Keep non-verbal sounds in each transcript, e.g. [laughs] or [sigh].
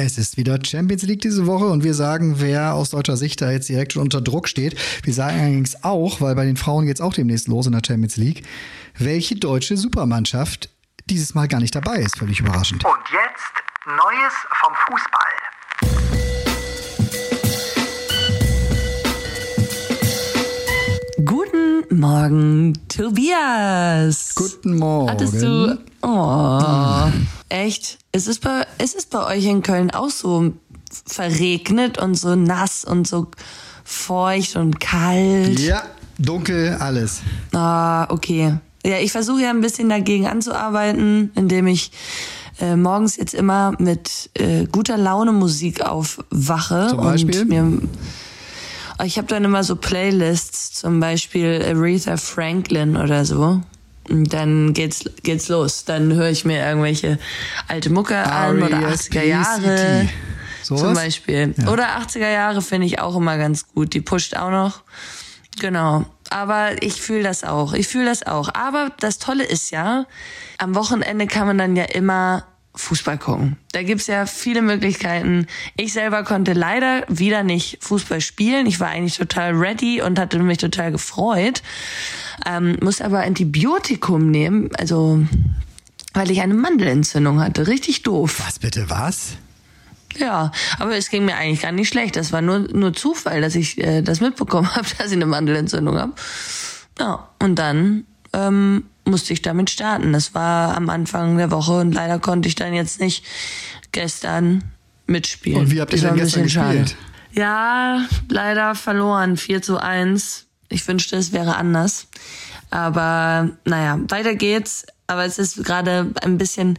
Es ist wieder Champions League diese Woche und wir sagen, wer aus deutscher Sicht da jetzt direkt schon unter Druck steht. Wir sagen allerdings auch, weil bei den Frauen geht es auch demnächst los in der Champions League, welche deutsche Supermannschaft dieses Mal gar nicht dabei ist. Völlig überraschend. Und jetzt Neues vom Fußball. Guten Morgen, Tobias. Guten Morgen. Hattest du. Oh, echt? Ist es, bei, ist es bei euch in Köln auch so verregnet und so nass und so feucht und kalt? Ja, dunkel, alles. Ah, okay. Ja, ich versuche ja ein bisschen dagegen anzuarbeiten, indem ich äh, morgens jetzt immer mit äh, guter Laune Musik aufwache. Zum Beispiel? Und mir, ich habe dann immer so Playlists, zum Beispiel Aretha Franklin oder so. Dann geht's, geht's los. Dann höre ich mir irgendwelche alte Mucke an oder 80er Jahre. Sowas? Zum Beispiel. Ja. Oder 80er Jahre finde ich auch immer ganz gut. Die pusht auch noch. Genau. Aber ich fühle das auch. Ich fühle das auch. Aber das Tolle ist ja, am Wochenende kann man dann ja immer Fußball gucken. Da gibt's ja viele Möglichkeiten. Ich selber konnte leider wieder nicht Fußball spielen. Ich war eigentlich total ready und hatte mich total gefreut. Ähm, muss aber Antibiotikum nehmen, also weil ich eine Mandelentzündung hatte. Richtig doof. Was bitte, was? Ja, aber es ging mir eigentlich gar nicht schlecht. Das war nur, nur Zufall, dass ich äh, das mitbekommen [laughs] habe, dass ich eine Mandelentzündung habe. Ja, und dann ähm, musste ich damit starten. Das war am Anfang der Woche und leider konnte ich dann jetzt nicht gestern mitspielen. Und wie habt ihr denn gestern bisschen schade. gespielt? Ja, leider verloren. 4 zu 1. Ich wünschte, es wäre anders. Aber naja, weiter geht's. Aber es ist gerade ein bisschen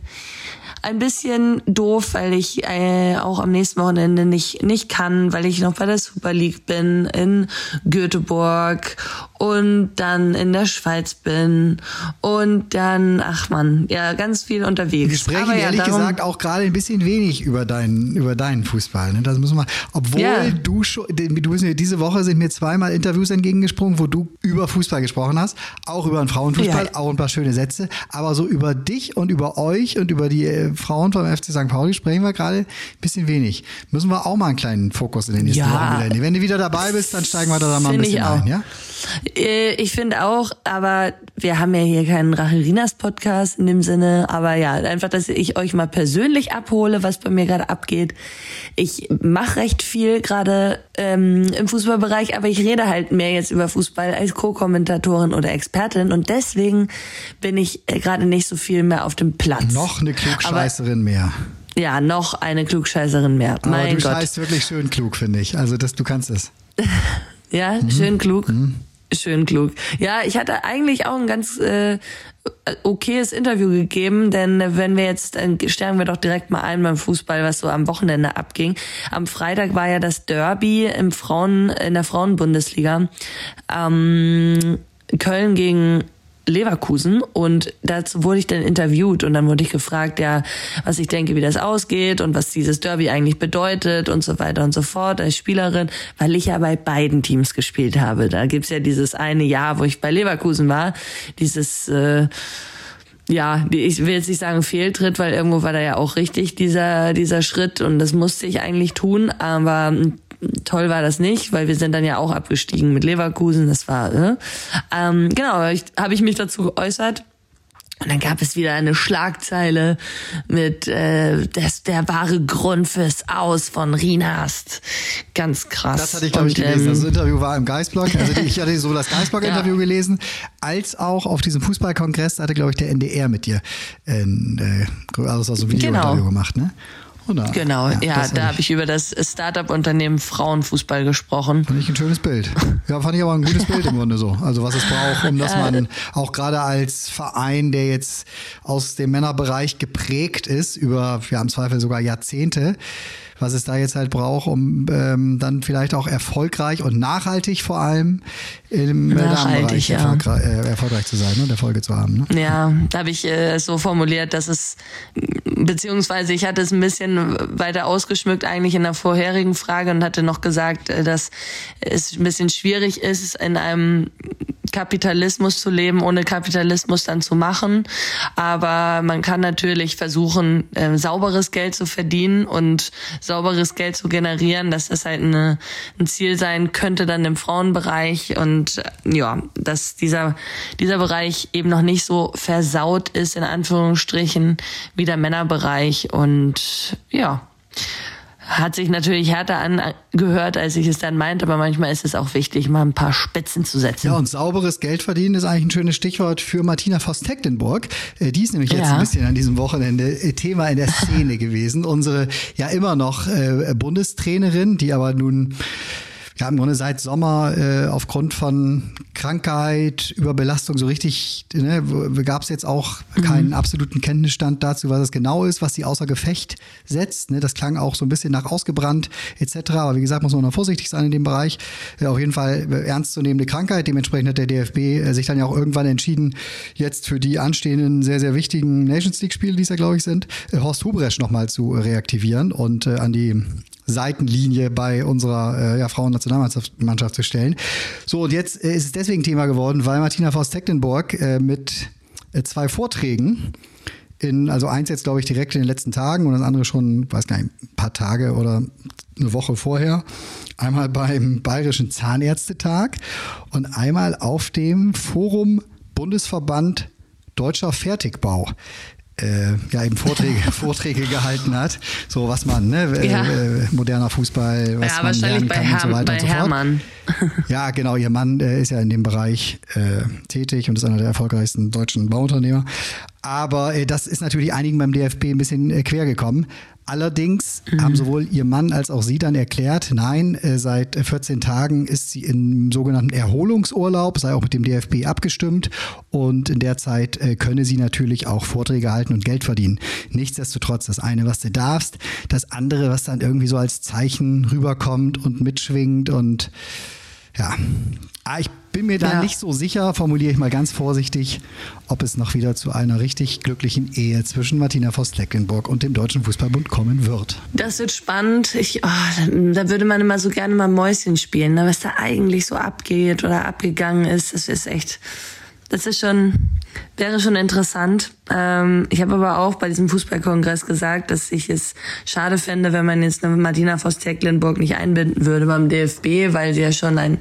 ein bisschen doof, weil ich äh, auch am nächsten Wochenende nicht nicht kann, weil ich noch bei der Super League bin in Göteborg und dann in der Schweiz bin und dann ach man, ja ganz viel unterwegs. Wir sprechen ja, ehrlich gesagt auch gerade ein bisschen wenig über deinen, über deinen Fußball. Ne? Das müssen wir, obwohl Ja. du schon, du bist mir, diese Woche sind mir zweimal Interviews entgegengesprungen, wo du über Fußball gesprochen hast, auch über den Frauenfußball, Ja. auch ein paar schöne Sätze, aber so über dich und über euch und über die äh, Frauen vom FC St. Pauli sprechen wir gerade ein bisschen wenig. Müssen wir auch mal einen kleinen Fokus in den nächsten Ja. Wochen wieder nehmen. Wenn du wieder dabei bist, dann steigen wir da mal ein bisschen ein, ja? Äh, Ich finde auch, aber wir haben ja hier keinen Rachelinas-Podcast in dem Sinne. Aber ja, einfach, dass ich euch mal persönlich abhole, was bei mir gerade abgeht. Ich mache recht viel gerade ähm, im Fußballbereich, aber ich rede halt mehr jetzt über Fußball als Co-Kommentatorin oder Expertin. Und deswegen bin ich äh, gerade nicht so viel mehr auf dem Platz. Noch eine Klugscheißerin mehr. Ja, noch eine Klugscheißerin mehr. Aber mein du Gott. scheißt wirklich schön klug, finde ich. Also das, du kannst es. [laughs] Ja, Mhm. schön klug. Schön klug. Ja, ich hatte eigentlich auch ein ganz äh, okayes Interview gegeben, denn wenn wir jetzt, dann steigen wir doch direkt mal ein beim Fußball, was so am Wochenende abging. Am Freitag war ja das Derby im Frauen, in der Frauenbundesliga. Ähm, Köln gegen Leverkusen und dazu wurde ich dann interviewt und dann wurde ich gefragt, ja, was ich denke, wie das ausgeht und was dieses Derby eigentlich bedeutet und so weiter und so fort als Spielerin, weil ich ja bei beiden Teams gespielt habe. Da gibt's ja dieses eine Jahr, wo ich bei Leverkusen war, dieses äh, ja, ich will jetzt nicht sagen Fehltritt, weil irgendwo war da ja auch richtig dieser, dieser Schritt und das musste ich eigentlich tun, aber toll war das nicht, weil wir sind dann ja auch abgestiegen mit Leverkusen, das war, ne? ähm, genau, ich, habe ich mich dazu geäußert. Und dann gab es wieder eine Schlagzeile mit äh, das, der wahre Grund fürs Aus von Rinast. Ganz krass. Das hatte ich, glaube ich, gelesen. ähm, Das Interview war im Geistblog. Also ich hatte so das Geistblog-Interview [laughs] gelesen, als auch auf diesem Fußballkongress hatte, glaube ich, der NDR mit dir ein, äh, also so ein Videointerview Genau. gemacht, ne? Da- Genau, ja, das da habe ich über das Startup-Unternehmen Frauenfußball gesprochen. Fand ich ein schönes Bild. Ja, fand ich aber ein gutes Bild im Grunde so. Also was es braucht, um dass man auch gerade als Verein, der jetzt aus dem Männerbereich geprägt ist, über ja im Zweifel sogar Jahrzehnte, was es da jetzt halt braucht, um ähm, dann vielleicht auch erfolgreich und nachhaltig vor allem im Nachhaltig, ja. erfolgreich, äh, erfolgreich zu sein ne, und Erfolge zu haben. Ne? Ja, da habe ich äh, es so formuliert, dass es, beziehungsweise ich hatte es ein bisschen weiter ausgeschmückt eigentlich in der vorherigen Frage und hatte noch gesagt, äh, dass es ein bisschen schwierig ist, in einem Kapitalismus zu leben, ohne Kapitalismus dann zu machen. Aber man kann natürlich versuchen, äh, sauberes Geld zu verdienen und sauberes Geld zu generieren, dass das halt eine, ein Ziel sein könnte dann im Frauenbereich. Und äh, ja, dass dieser, dieser Bereich eben noch nicht so versaut ist, in Anführungsstrichen, wie der Männerbereich. Und ja, hat sich natürlich härter angehört, als ich es dann meinte, aber manchmal ist es auch wichtig, mal ein paar Spitzen zu setzen. Ja, und sauberes Geld verdienen ist eigentlich ein schönes Stichwort für Martina Voss-Tecklenburg. Äh, die ist nämlich jetzt ja. ein bisschen an diesem Wochenende äh, Thema in der [laughs] Szene gewesen. Unsere ja immer noch äh, Bundestrainerin, die aber nun ja, im Grunde seit Sommer äh, aufgrund von Krankheit, Überbelastung so richtig, ne, gab es jetzt auch keinen mhm. absoluten Kenntnisstand dazu, was es genau ist, was sie außer Gefecht setzt. Ne? Das klang auch so ein bisschen nach ausgebrannt etc. Aber wie gesagt, muss man noch vorsichtig sein in dem Bereich. Äh, auf jeden Fall äh, ernstzunehmende Krankheit. Dementsprechend hat der DFB äh, sich dann ja auch irgendwann entschieden, jetzt für die anstehenden sehr, sehr wichtigen Nations League-Spiele, die es ja, glaube ich, sind, Horst Hubresch nochmal zu reaktivieren und äh, an die Seitenlinie bei unserer äh, ja, Frauennationalmannschaft zu stellen. So, und jetzt äh, ist es deswegen Thema geworden, weil Martina Faust-Tecklenburg äh, mit äh, zwei Vorträgen in, also eins jetzt, glaube ich, direkt in den letzten Tagen und das andere schon, weiß gar nicht, ein paar Tage oder eine Woche vorher. Einmal beim Bayerischen Zahnärztetag und einmal auf dem Forum Bundesverband Deutscher Fertigbau äh, ja eben Vorträge, [laughs] Vorträge gehalten hat, so was man, ne, äh, ja. äh, moderner Fußball, was ja, man lernen kann Herr, und so weiter und so fort. Hermann. [laughs] Ja, genau, ihr Mann äh, ist ja in dem Bereich äh, tätig und ist einer der erfolgreichsten deutschen Bauunternehmer. Aber äh, das ist natürlich einigen beim DFB ein bisschen quer gekommen. Allerdings mhm. haben sowohl ihr Mann als auch sie dann erklärt, nein, äh, seit 14 Tagen ist sie im sogenannten Erholungsurlaub, sei auch mit dem DFB abgestimmt und in der Zeit äh, könne sie natürlich auch Vorträge halten und Geld verdienen. Nichtsdestotrotz, das eine, was du darfst, das andere, was dann irgendwie so als Zeichen rüberkommt und mitschwingt und ja, ah, ich bin mir da ja. nicht so sicher, formuliere ich mal ganz vorsichtig, ob es noch wieder zu einer richtig glücklichen Ehe zwischen Martina Voss-Tecklenburg und dem Deutschen Fußballbund kommen wird. Das wird spannend. Ich, oh, da würde man immer so gerne mal Mäuschen spielen, ne? was da eigentlich so abgeht oder abgegangen ist. Das ist echt das ist schon, wäre schon interessant. Ähm, ich habe aber auch bei diesem Fußballkongress gesagt, dass ich es schade fände, wenn man jetzt eine Martina Voss-Tecklenburg nicht einbinden würde beim DFB, weil sie ja schon einen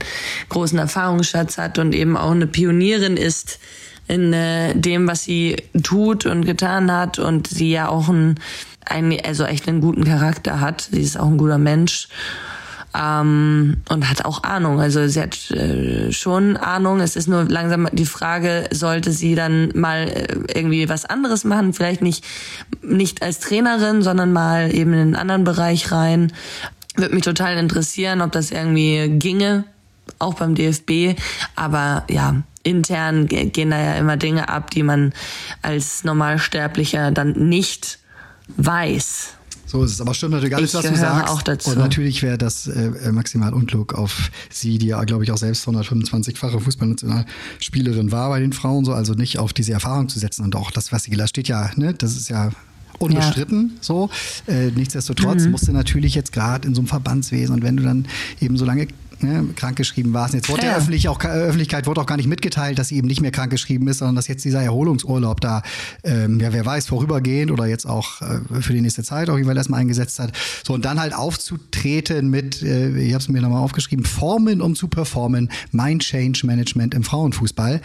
großen Erfahrungsschatz hat und eben auch eine Pionierin ist in äh, dem, was sie tut und getan hat und sie ja auch einen, einen, also echt einen guten Charakter hat. Sie ist auch ein guter Mensch ähm, und hat auch Ahnung. Also sie hat äh, schon Ahnung. Es ist nur langsam die Frage, sollte sie dann mal äh, irgendwie was anderes machen? Vielleicht nicht nicht als Trainerin, sondern mal eben in einen anderen Bereich rein. Würde mich total interessieren, ob das irgendwie ginge, auch beim DFB. Aber ja, intern gehen da ja immer Dinge ab, die man als Normalsterblicher dann nicht weiß. So ist es. Aber stimmt natürlich alles, was du sagst. Auch dazu. Und natürlich wäre das äh, maximal unklug auf sie, die ja, glaube ich, auch selbst 125-fache Fußballnationalspielerin war bei den Frauen, so also nicht auf diese Erfahrung zu setzen und auch das, was sie gelassen steht ja, ne, das ist ja unbestritten ja. so. Äh, nichtsdestotrotz mhm. musste natürlich jetzt gerade in so einem Verbandswesen und wenn du dann eben so lange ne, krankgeschrieben war. Jetzt wurde ja. der Öffentlich auch, Öffentlichkeit wurde auch gar nicht mitgeteilt, dass sie eben nicht mehr krankgeschrieben ist, sondern dass jetzt dieser Erholungsurlaub da, ähm, ja, wer weiß, vorübergehend oder jetzt auch äh, für die nächste Zeit auch jeweils erstmal eingesetzt hat. So, und dann halt aufzutreten mit, äh, ich habe es mir nochmal aufgeschrieben, Formen, um zu performen, Mind Change Management im Frauenfußball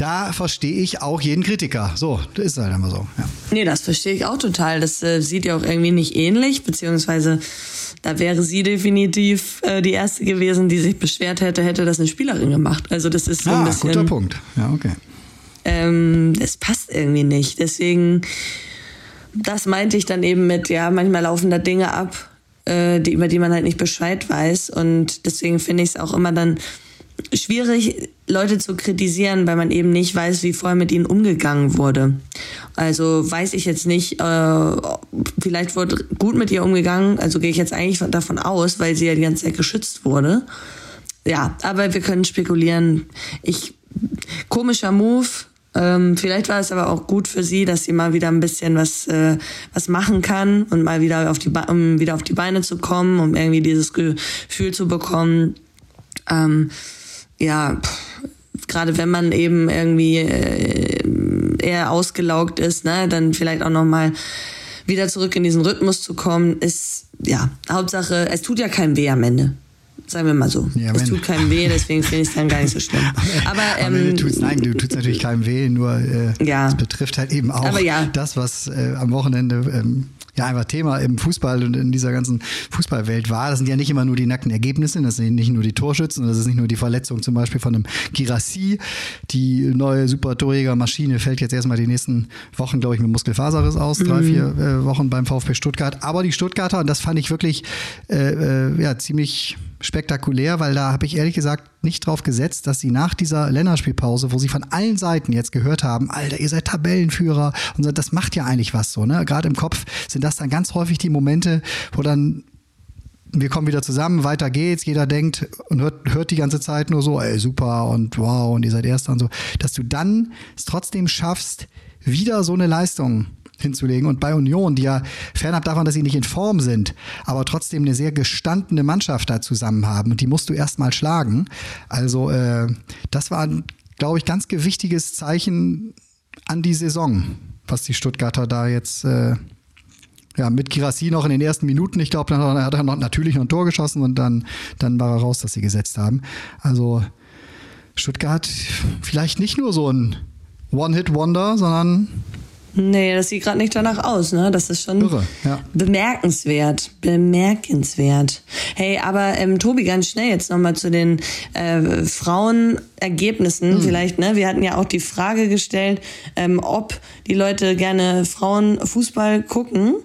da verstehe ich auch jeden Kritiker. So, das ist halt immer so. Ja. Nee, das verstehe ich auch total. Das äh, sieht ja auch irgendwie nicht ähnlich, beziehungsweise da wäre sie definitiv äh, die erste gewesen, die sich beschwert hätte, hätte das eine Spielerin gemacht. Also das ist so ah, ein bisschen. guter Punkt. Ja, okay. Ähm, das passt irgendwie nicht. Deswegen, das meinte ich dann eben mit, ja, manchmal laufen da Dinge ab, äh, die, über die man halt nicht Bescheid weiß. Und deswegen finde ich es auch immer dann schwierig, Leute zu kritisieren, weil man eben nicht weiß, wie vorher mit ihnen umgegangen wurde. Also weiß ich jetzt nicht, äh, vielleicht wurde gut mit ihr umgegangen, also gehe ich jetzt eigentlich davon aus, weil sie ja die ganze Zeit geschützt wurde. Ja, aber wir können spekulieren. Ich komischer Move. Ähm, vielleicht war es aber auch gut für sie, dass sie mal wieder ein bisschen was äh, was machen kann und mal wieder auf die um wieder auf die Beine zu kommen, um irgendwie dieses Gefühl zu bekommen. Ähm, ja, gerade wenn man eben irgendwie äh, eher ausgelaugt ist, ne, dann vielleicht auch nochmal wieder zurück in diesen Rhythmus zu kommen, ist, ja, Hauptsache, es tut ja keinem weh am Ende. Sagen wir mal so. Ja, es tut keinem weh, deswegen finde ich es dann gar nicht so schlimm. [laughs] Aber, ähm, tut's, nein, du tut natürlich keinem weh, nur äh, ja. es betrifft halt eben auch ja. das, was äh, am Wochenende ähm, ja einfach Thema im Fußball und in dieser ganzen Fußballwelt war. Das sind ja nicht immer nur die nackten Ergebnisse, das sind nicht nur die Torschützen, das ist nicht nur die Verletzung zum Beispiel von einem Girassi. Die neue super Torjäger-Maschine fällt jetzt erstmal die nächsten Wochen, glaube ich, mit Muskelfaserriss aus, mhm. drei, vier äh, Wochen beim VfB Stuttgart. Aber die Stuttgarter, und das fand ich wirklich äh, äh, ja, ziemlich spektakulär, weil da habe ich ehrlich gesagt nicht drauf gesetzt, dass sie nach dieser Länderspielpause, wo sie von allen Seiten jetzt gehört haben, Alter, ihr seid Tabellenführer und so, das macht ja eigentlich was so, ne? Gerade im Kopf sind das dann ganz häufig die Momente, wo dann wir kommen wieder zusammen, weiter geht's, jeder denkt und hört, hört die ganze Zeit nur so, ey, super und wow und ihr seid Erster und so, dass du dann es trotzdem schaffst, wieder so eine Leistung hinzulegen. Und bei Union, die ja fernab davon, dass sie nicht in Form sind, aber trotzdem eine sehr gestandene Mannschaft da zusammen haben. Die musst du erstmal schlagen. Also äh, das war, glaube ich, ganz gewichtiges Zeichen an die Saison, was die Stuttgarter da jetzt äh, ja, mit Kirassi noch in den ersten Minuten, ich glaube, dann hat er noch, natürlich noch ein Tor geschossen und dann, dann war er raus, dass sie gesetzt haben. Also Stuttgart vielleicht nicht nur so ein One-Hit-Wonder, sondern Nee, das sieht gerade nicht danach aus, ne? Das ist schon Irre, ja. bemerkenswert. Bemerkenswert. Hey, aber ähm, Tobi, ganz schnell jetzt nochmal zu den äh, Frauenergebnissen mhm. vielleicht, ne? Wir hatten ja auch die Frage gestellt, ähm, ob die Leute gerne Frauenfußball gucken.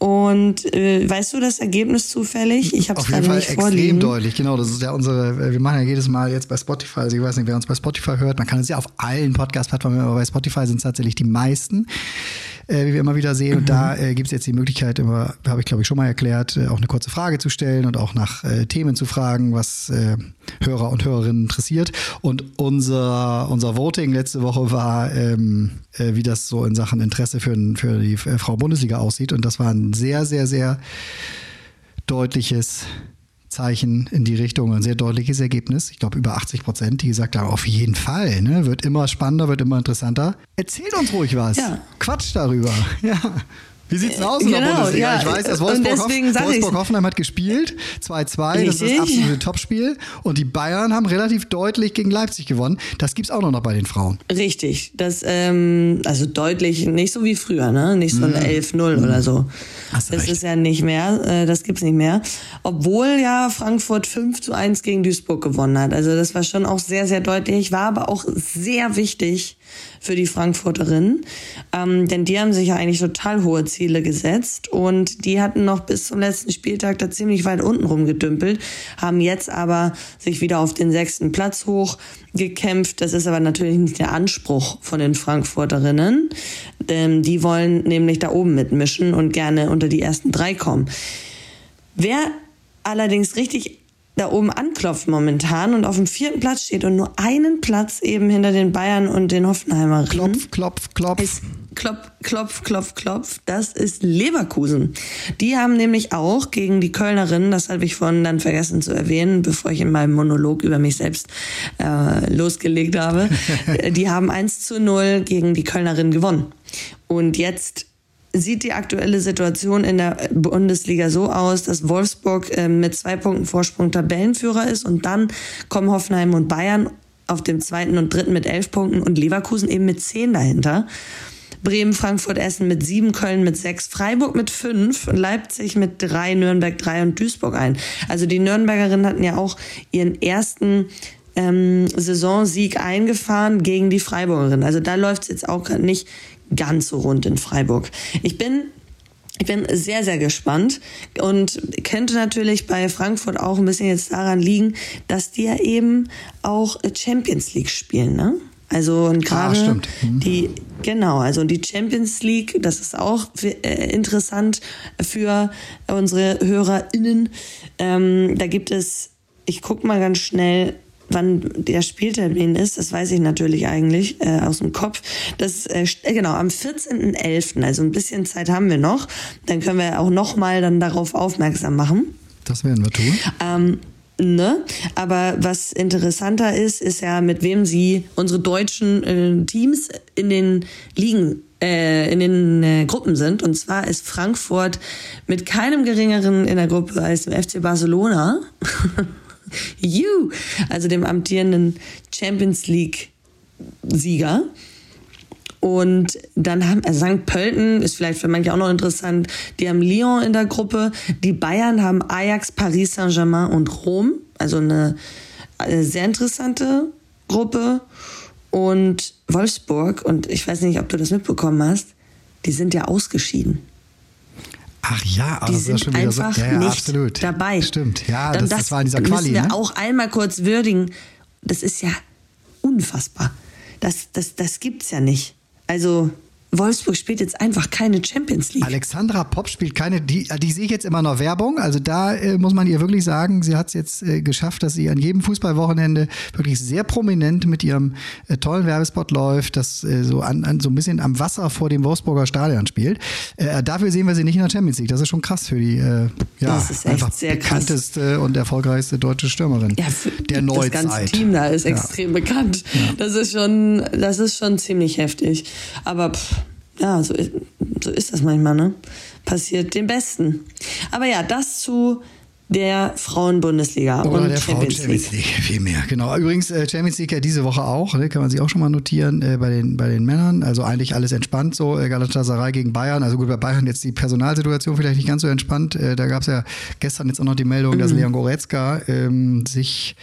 Und äh, weißt du das Ergebnis zufällig? Ich habe es gerade nicht extrem vorliegen. deutlich, genau. Das ist ja unsere, äh, wir machen ja jedes Mal jetzt bei Spotify, also ich weiß nicht, wer uns bei Spotify hört, man kann es ja auf allen Podcast-Plattformen, aber bei Spotify sind es tatsächlich die meisten äh, wie wir immer wieder sehen. Und da mhm. äh, gibt es jetzt die Möglichkeit, immer, habe ich glaube ich schon mal erklärt, äh, auch eine kurze Frage zu stellen und auch nach äh, Themen zu fragen, was äh, Hörer und Hörerinnen interessiert. Und unser, unser Voting letzte Woche war, ähm, äh, wie das so in Sachen Interesse für, für die Frau Bundesliga aussieht. Und das war ein sehr, sehr, sehr deutliches Zeichen in die Richtung. Ein sehr deutliches Ergebnis. Ich glaube, über 80 Prozent, die gesagt haben, auf jeden Fall. Ne? Wird immer spannender, wird immer interessanter. Erzählt uns ruhig was. Ja. Quatsch darüber. [laughs] Ja. Wie sieht's denn aus in der genau, Bundesliga? Ja. Ich weiß, dass Wolfsburg, Wolfsburg Hoffenheim hat gespielt. 2-2, das ist das absolute Topspiel. Und die Bayern haben relativ deutlich gegen Leipzig gewonnen. Das gibt's auch noch bei den Frauen. Richtig. Das, ähm, also deutlich, nicht so wie früher, ne? Nicht so ein mhm. 11-0 mhm. oder so. das recht. ist ja nicht mehr, äh, das gibt's nicht mehr. Obwohl ja Frankfurt 5 zu 1 gegen Duisburg gewonnen hat. Also das war schon auch sehr, sehr deutlich. War aber auch sehr wichtig für die Frankfurterinnen. Ähm, denn die haben sich ja eigentlich total hohe Ziele gesetzt und die hatten noch bis zum letzten Spieltag da ziemlich weit unten rumgedümpelt, haben jetzt aber sich wieder auf den sechsten Platz hochgekämpft. Das ist aber natürlich nicht der Anspruch von den Frankfurterinnen, denn die wollen nämlich da oben mitmischen und gerne unter die ersten drei kommen. Wer allerdings richtig da oben anklopft momentan und auf dem vierten Platz steht und nur einen Platz eben hinter den Bayern und den Hoffenheimerinnen. Klopf, klopf, klopf. Ist klopf, klopf, klopf, klopf. Das ist Leverkusen. Die haben nämlich auch gegen die Kölnerinnen, das habe ich vorhin dann vergessen zu erwähnen, bevor ich in meinem Monolog über mich selbst äh, losgelegt habe, [laughs] die haben 1 zu 0 gegen die Kölnerinnen gewonnen. Und jetzt sieht die aktuelle Situation in der Bundesliga so aus, dass Wolfsburg äh, mit zwei Punkten Vorsprung Tabellenführer ist und dann kommen Hoffenheim und Bayern auf dem zweiten und dritten mit elf Punkten und Leverkusen eben mit zehn dahinter. Bremen, Frankfurt, Essen mit sieben, Köln mit sechs, Freiburg mit fünf, Leipzig mit drei, Nürnberg drei und Duisburg ein. Also die Nürnbergerinnen hatten ja auch ihren ersten ähm, Saisonsieg eingefahren gegen die Freiburgerin. Also da läuft es jetzt auch nicht ganz so rund in Freiburg. Ich bin ich bin sehr, sehr gespannt und könnte natürlich bei Frankfurt auch ein bisschen jetzt daran liegen, dass die ja eben auch Champions League spielen, ne? Also und gerade ah, mhm. die genau, also die Champions League, das ist auch äh, interessant für unsere HörerInnen. Ähm, da gibt es, ich guck mal ganz schnell, wann der Spieltermin ist, das weiß ich natürlich eigentlich äh, aus dem Kopf. Das äh, äh genau am 14.11., also ein bisschen Zeit haben wir noch. Dann können wir auch noch mal dann darauf aufmerksam machen. Das werden wir tun. Ähm, Ne? Aber was interessanter ist, ist ja, mit wem sie unsere deutschen äh, Teams in den Ligen, äh, in den äh, Gruppen sind. Und zwar ist Frankfurt mit keinem geringeren in der Gruppe als dem FC Barcelona. [laughs] you! Also dem amtierenden Champions League Sieger. Und dann haben, also St. Pölten ist vielleicht für manche auch noch interessant, die haben Lyon in der Gruppe, die Bayern haben Ajax, Paris Saint-Germain und Rom, also eine, eine sehr interessante Gruppe. Und Wolfsburg, und ich weiß nicht, ob du das mitbekommen hast, die sind ja ausgeschieden. Ach ja, aber die das ist ja sind schon wieder so. einfach Ja, ja, nicht absolut. dabei. Stimmt, ja, Dann das, das, war in dieser müssen Quali. wir Ne? auch einmal kurz würdigen. Das ist ja unfassbar. Das, das, das gibt's ja nicht. Also Wolfsburg spielt jetzt einfach keine Champions League. Alexandra Popp spielt keine, die, die sehe ich jetzt immer noch Werbung. Also da äh, muss man ihr wirklich sagen, sie hat es jetzt äh, geschafft, dass sie an jedem Fußballwochenende wirklich sehr prominent mit ihrem äh, tollen Werbespot läuft, das äh, so, an, an, so ein bisschen am Wasser vor dem Wolfsburger Stadion spielt. Äh, dafür sehen wir sie nicht in der Champions League. Das ist schon krass für die äh, ja, Das ist echt einfach sehr krass. bekannteste und erfolgreichste deutsche Stürmerin Ja, für der das Neuzeit. ganze Team da ist Ja. extrem bekannt. Das ist schon, das ist schon ziemlich heftig. Aber pff, ja, so, ist- so ist das manchmal, ne? Passiert den Besten. Aber ja, das zu der Frauenbundesliga Oder und der Frauen Champions Champions League. [laughs] Viel mehr. Genau. Übrigens, äh, Champions League ja diese Woche auch, ne, kann man sich auch schon mal notieren äh, bei, den, bei den Männern. Also eigentlich alles entspannt so. Äh, Galatasaray gegen Bayern. Also gut, bei Bayern jetzt die Personalsituation vielleicht nicht ganz so entspannt. Äh, da gab es ja gestern jetzt auch noch die Meldung, dass Leon Goretzka ähm, sich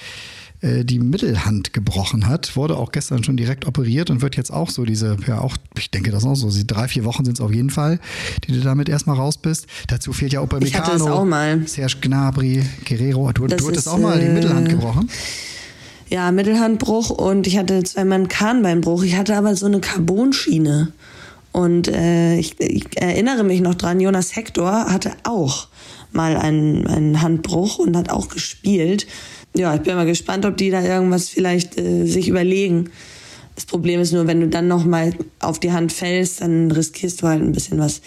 äh, die Mittelhand gebrochen hat, wurde auch gestern schon direkt operiert und wird jetzt auch so diese, ja auch, ich denke das auch so, drei, vier Wochen sind es auf jeden Fall, die du damit erstmal raus bist. Dazu fehlt ja Upamecano, Ich hatte es auch mal. Serge Gnabry, Guerrero, du, Das du hattest auch mal die äh, Mittelhand gebrochen. Ja, Mittelhandbruch und ich hatte zweimal einen Kahnbeinbruch. Ich hatte aber so eine Carbonschiene. Und äh, ich, ich erinnere mich noch dran, Jonas Hector hatte auch mal einen, einen Handbruch und hat auch gespielt. Ja, ich bin mal gespannt, ob die da irgendwas vielleicht äh, sich überlegen. Das Problem ist nur, wenn du dann noch mal auf die Hand fällst, dann riskierst du halt ein bisschen was.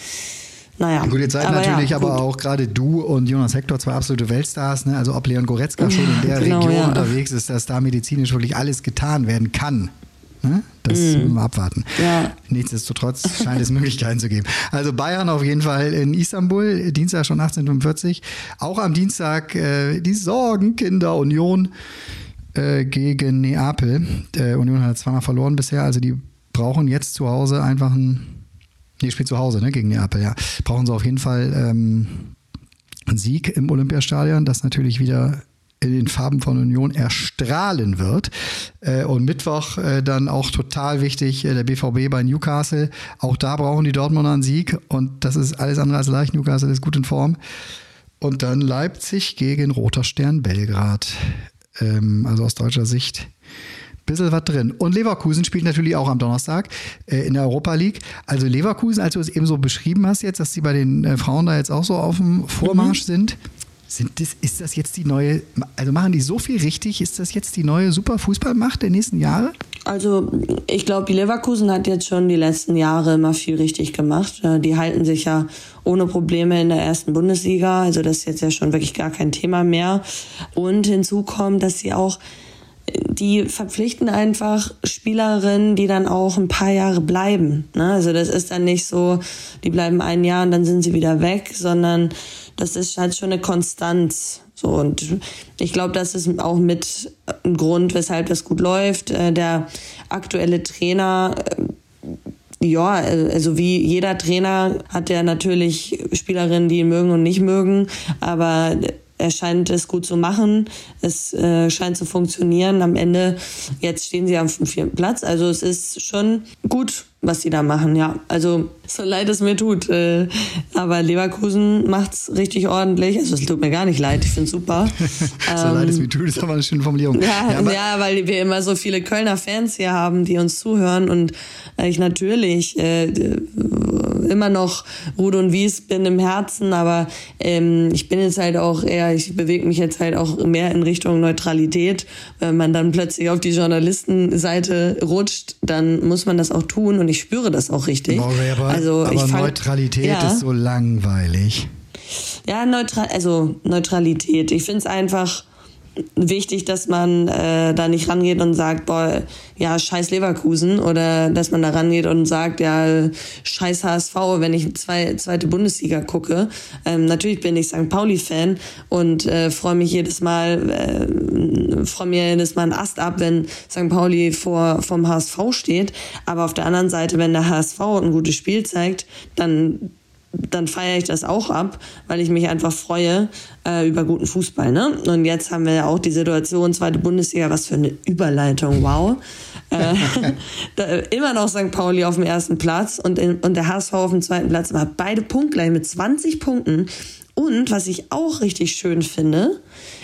Naja. Gut, jetzt seid aber natürlich ja, aber auch gerade du und Jonas Hector zwei absolute Weltstars. Ne? Also ob Leon Goretzka schon in der [laughs] genau, Region ja. unterwegs ist, dass da medizinisch wirklich alles getan werden kann. Ne? Das wir abwarten. Ja. Nichtsdestotrotz scheint es [laughs] Möglichkeiten zu geben. Also Bayern auf jeden Fall in Istanbul, Dienstag schon 1845. Auch am Dienstag äh, die Sorgenkinder Union äh, gegen Neapel. Äh, Union hat zweimal verloren bisher, also die brauchen jetzt zu Hause einfach ein. Nee, spielt zu Hause, ne, gegen Neapel, ja. Brauchen sie auf jeden Fall ähm, einen Sieg im Olympiastadion, das natürlich wieder in den Farben von Union erstrahlen wird. Äh, und Mittwoch äh, dann auch total wichtig, äh, der BVB bei Newcastle. Auch da brauchen die Dortmunder einen Sieg und das ist alles andere als leicht. Newcastle ist gut in Form. Und dann Leipzig gegen Roter Stern Belgrad. Ähm, also aus deutscher Sicht bisschen was drin. Und Leverkusen spielt natürlich auch am Donnerstag äh, in der Europa League. Also Leverkusen, als du es eben so beschrieben hast jetzt, dass die bei den äh, Frauen da jetzt auch so auf dem Vormarsch sind. Sind das, ist das jetzt die neue, also machen die so viel richtig? Ist das jetzt die neue Superfußballmacht der nächsten Jahre? Also ich glaube, die Leverkusen hat jetzt schon die letzten Jahre immer viel richtig gemacht. Äh, Die halten sich ja ohne Probleme in der ersten Bundesliga. Also das ist jetzt ja schon wirklich gar kein Thema mehr. Und hinzu kommt, dass sie auch die verpflichten einfach Spielerinnen, die dann auch ein paar Jahre bleiben. Ne? Also das ist dann nicht so, die bleiben ein Jahr und dann sind sie wieder weg, sondern das ist halt schon eine Konstanz. So und ich glaube, das ist auch mit ein Grund, weshalb das gut läuft. Äh, Der aktuelle Trainer äh, ja, also wie jeder Trainer hat er natürlich Spielerinnen, die ihn mögen und nicht mögen, aber er scheint es gut zu machen. Es äh, scheint zu funktionieren. Am Ende, jetzt stehen sie am vierten Platz. Also es ist schon gut, was sie da machen, ja. Also so leid es mir tut. Äh, aber Leverkusen macht's richtig ordentlich. Also es tut mir gar nicht leid, ich find's super. [laughs] so leid es mir tut, ist aber eine schöne Formulierung. Ähm, Ja, aber- ja, weil wir immer so viele Kölner Fans hier haben, die uns zuhören und ich natürlich äh, immer noch Rude und Wies bin im Herzen, aber ähm, ich bin jetzt halt auch eher, ich bewege mich jetzt halt auch mehr in Richtung Neutralität. Wenn man dann plötzlich auf die Journalistenseite rutscht, dann muss man das auch tun und ich spüre das auch richtig. Boah, aber, also aber ich fang, Neutralität ja. ist so langweilig. Ja, neutral, also Neutralität. Ich finde es einfach, wichtig, dass man äh, da nicht rangeht und sagt, boah, ja, scheiß Leverkusen oder dass man da rangeht und sagt, ja, scheiß HSV, wenn ich zwei, zweite Bundesliga gucke. Ähm, natürlich bin ich St. Pauli-Fan und äh, freue mich jedes Mal, äh, freue mir jedes Mal einen Ast ab, wenn St. Pauli vor vom HSV steht. Aber auf der anderen Seite, wenn der HSV ein gutes Spiel zeigt, dann dann feiere ich das auch ab, weil ich mich einfach freue äh, über guten Fußball. Ne? Und jetzt haben wir ja auch die Situation, zweite Bundesliga, was für eine Überleitung, wow. Äh, [laughs] da, immer noch St. Pauli auf dem ersten Platz und, in, und der HSV auf dem zweiten Platz, aber beide punktgleich mit 20 Punkten. Und was ich auch richtig schön finde,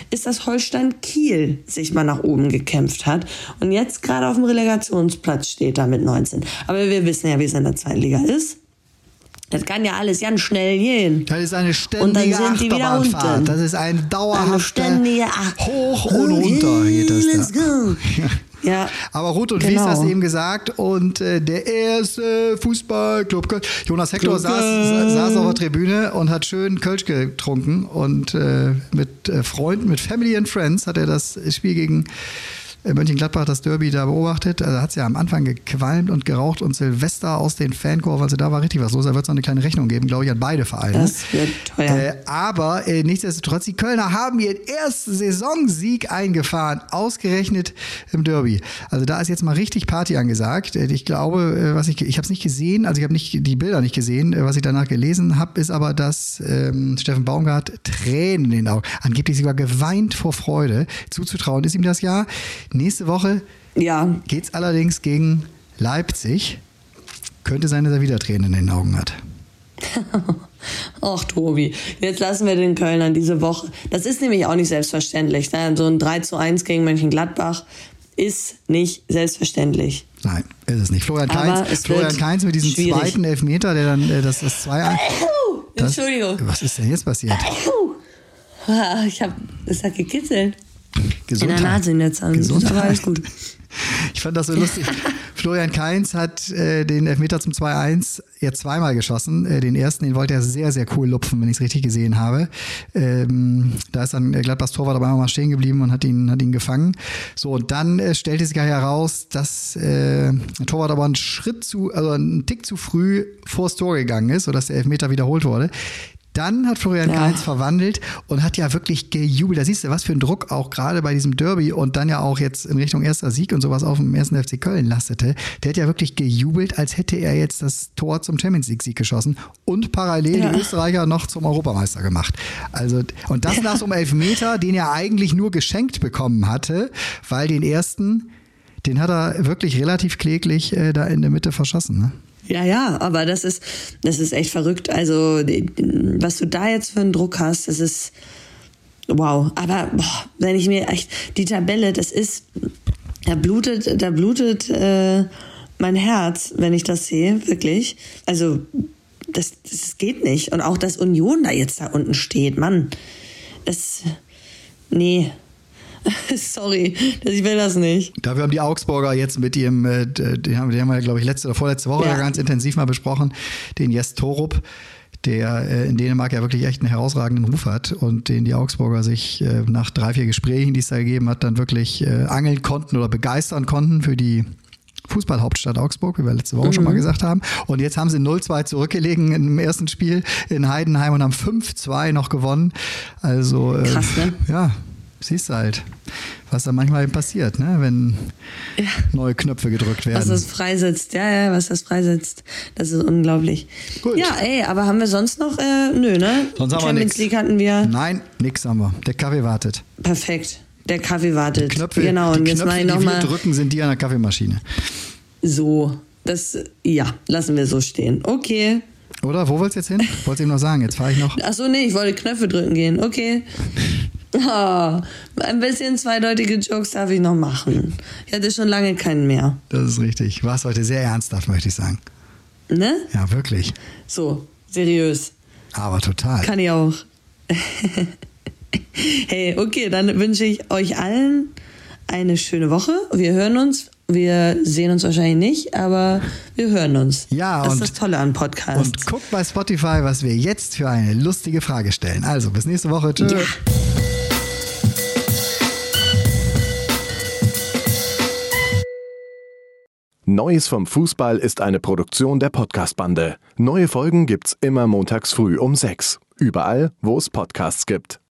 ist, dass Holstein Kiel sich mal nach oben gekämpft hat und jetzt gerade auf dem Relegationsplatz steht da mit 19. Aber wir wissen ja, wie es in der zweiten Liga ist. Das kann ja alles ganz schnell gehen. Das ist eine Und dann ständige sind die wieder unten. Achterbahnfahrt. Das ist ein Eine dauerhafter Hoch und runter geht das Let's da. go. [laughs] Ja. Aber Ruth und Genau. Wies hast du eben gesagt und äh, der erste Fußballclub Köln. Jonas Hector saß, saß auf der Tribüne und hat schön Kölsch getrunken und äh, mit äh, Freunden, mit Family and Friends hat er das Spiel gegen Mönchengladbach, das Derby da beobachtet. Also hat es ja am Anfang gequalmt und geraucht und Silvester aus den Fankurven, also da war richtig was los. Da wird es noch eine kleine Rechnung geben, glaube ich, an beide Vereine. Das wird teuer. Äh, aber äh, nichtsdestotrotz, die Kölner haben ihren ersten Saisonsieg eingefahren, ausgerechnet im Derby. Also da ist jetzt mal richtig Party angesagt. Äh, Ich glaube, äh, was ich, ich habe es nicht gesehen, also ich habe nicht die Bilder nicht gesehen. Äh, Was ich danach gelesen habe, ist aber, dass ähm, Steffen Baumgart Tränen in den Augen, angeblich sogar geweint vor Freude. Zuzutrauen ist ihm das Jahr. Nächste Woche Ja, geht's allerdings gegen Leipzig. Könnte sein, dass er wieder Tränen in den Augen hat. [laughs] Ach, Tobi, jetzt lassen wir den Kölnern diese Woche. Das ist nämlich auch nicht selbstverständlich. Ne? So ein 3 zu 1 gegen Mönchengladbach ist nicht selbstverständlich. Nein, ist es nicht. Florian Kainz, es Florian Kainz mit diesem schwierig. zweiten Elfmeter, der dann äh, das, das 2 das, Entschuldigung. Was ist denn jetzt passiert? Ah, Ich hab, es hat gekitzelt. In Gesundheit. der Nase in der Zahn. Gesundheit. Aber alles gut. [laughs] Ich fand das so lustig. Florian Kainz hat äh, den Elfmeter zum 2-1 jetzt zweimal geschossen. Äh, den ersten, den wollte er sehr, sehr cool lupfen, wenn ich es richtig gesehen habe. Ähm, da ist dann äh, Gladbachs Torwart aber einmal mal stehen geblieben und hat ihn, hat ihn gefangen. So, und dann äh, stellte sich ja heraus, dass äh, der Torwart aber einen Schritt zu, also einen Tick zu früh vors Tor gegangen ist, sodass der Elfmeter wiederholt wurde. Dann hat Florian Ja. Kainz verwandelt und hat ja wirklich gejubelt. Da siehst du, was für ein Druck auch gerade bei diesem Derby und dann ja auch jetzt in Richtung erster Sieg und sowas auf dem ersten FC Köln lastete. Der hat ja wirklich gejubelt, als hätte er jetzt das Tor zum Champions League Sieg geschossen und parallel Ja. die Österreicher noch zum Europameister gemacht. Also, und das nach so einem Elfmeter, den er eigentlich nur geschenkt bekommen hatte, weil den ersten, den hat er wirklich relativ kläglich äh, da in der Mitte verschossen. Ne? Ja, ja, aber das ist, das ist echt verrückt. Also, was du da jetzt für einen Druck hast, das ist wow. Aber boah, wenn ich mir echt die Tabelle, das ist, da blutet, da blutet äh, mein Herz, wenn ich das sehe, wirklich. Also, das, das geht nicht. Und auch, dass Union da jetzt da unten steht, Mann. Das, nee. [laughs] Sorry, ich will das nicht. Dafür haben die Augsburger jetzt mit ihrem, äh, den haben, den haben wir, glaube ich, letzte oder vorletzte Woche Ja. ganz intensiv mal besprochen, den Jes Torup, der äh, in Dänemark ja wirklich echt einen herausragenden Ruf hat und den die Augsburger sich äh, nach drei, vier Gesprächen, die es da gegeben hat, dann wirklich äh, angeln konnten oder begeistern konnten für die Fußballhauptstadt Augsburg, wie wir letzte Woche schon Mhm. mal gesagt haben. Und jetzt haben sie 0-2 zurückgelegen im ersten Spiel in Heidenheim und haben 5-2 noch gewonnen. Also Krass, ne? ja, siehst du halt, was da manchmal eben passiert, ne? wenn neue Knöpfe gedrückt Was werden. das freisetzt, ja, ja, was das freisetzt. Das ist unglaublich. Gut. Ja, ey, aber haben wir sonst noch, äh, nö, ne? Sonst haben wir Champions nix. League hatten wir. Nein, nix haben wir. Der Kaffee wartet. Perfekt. Der Kaffee wartet. Knöpfe, genau, die und jetzt Knöpfe, ich die wir drücken, sind die an der Kaffeemaschine. so. Das, ja, lassen wir so stehen. Okay. Oder? Wo wollt's jetzt hin? Wollt's eben noch sagen. Jetzt fahre ich noch. Ach so, nee, ich wollte Knöpfe drücken gehen. Okay. Ah, ein bisschen zweideutige Jokes darf ich noch machen. Ich hatte schon lange keinen mehr. Das ist richtig. War es heute sehr ernsthaft, möchte ich sagen. Ne? Ja, wirklich. So, seriös. Aber total. Kann ich auch. [laughs] hey, okay, dann wünsche ich euch allen eine schöne Woche. Wir hören uns. Wir sehen uns wahrscheinlich nicht, aber wir hören uns. Ja, das und- ist das Tolle an Podcasts. Und guckt bei Spotify, was wir jetzt für eine lustige Frage stellen. Also, bis nächste Woche. Tschüss. Ja. Neues vom Fußball ist eine Produktion der Podcast-Bande. Neue Folgen gibt's immer montags früh um sechs. Überall, wo es Podcasts gibt.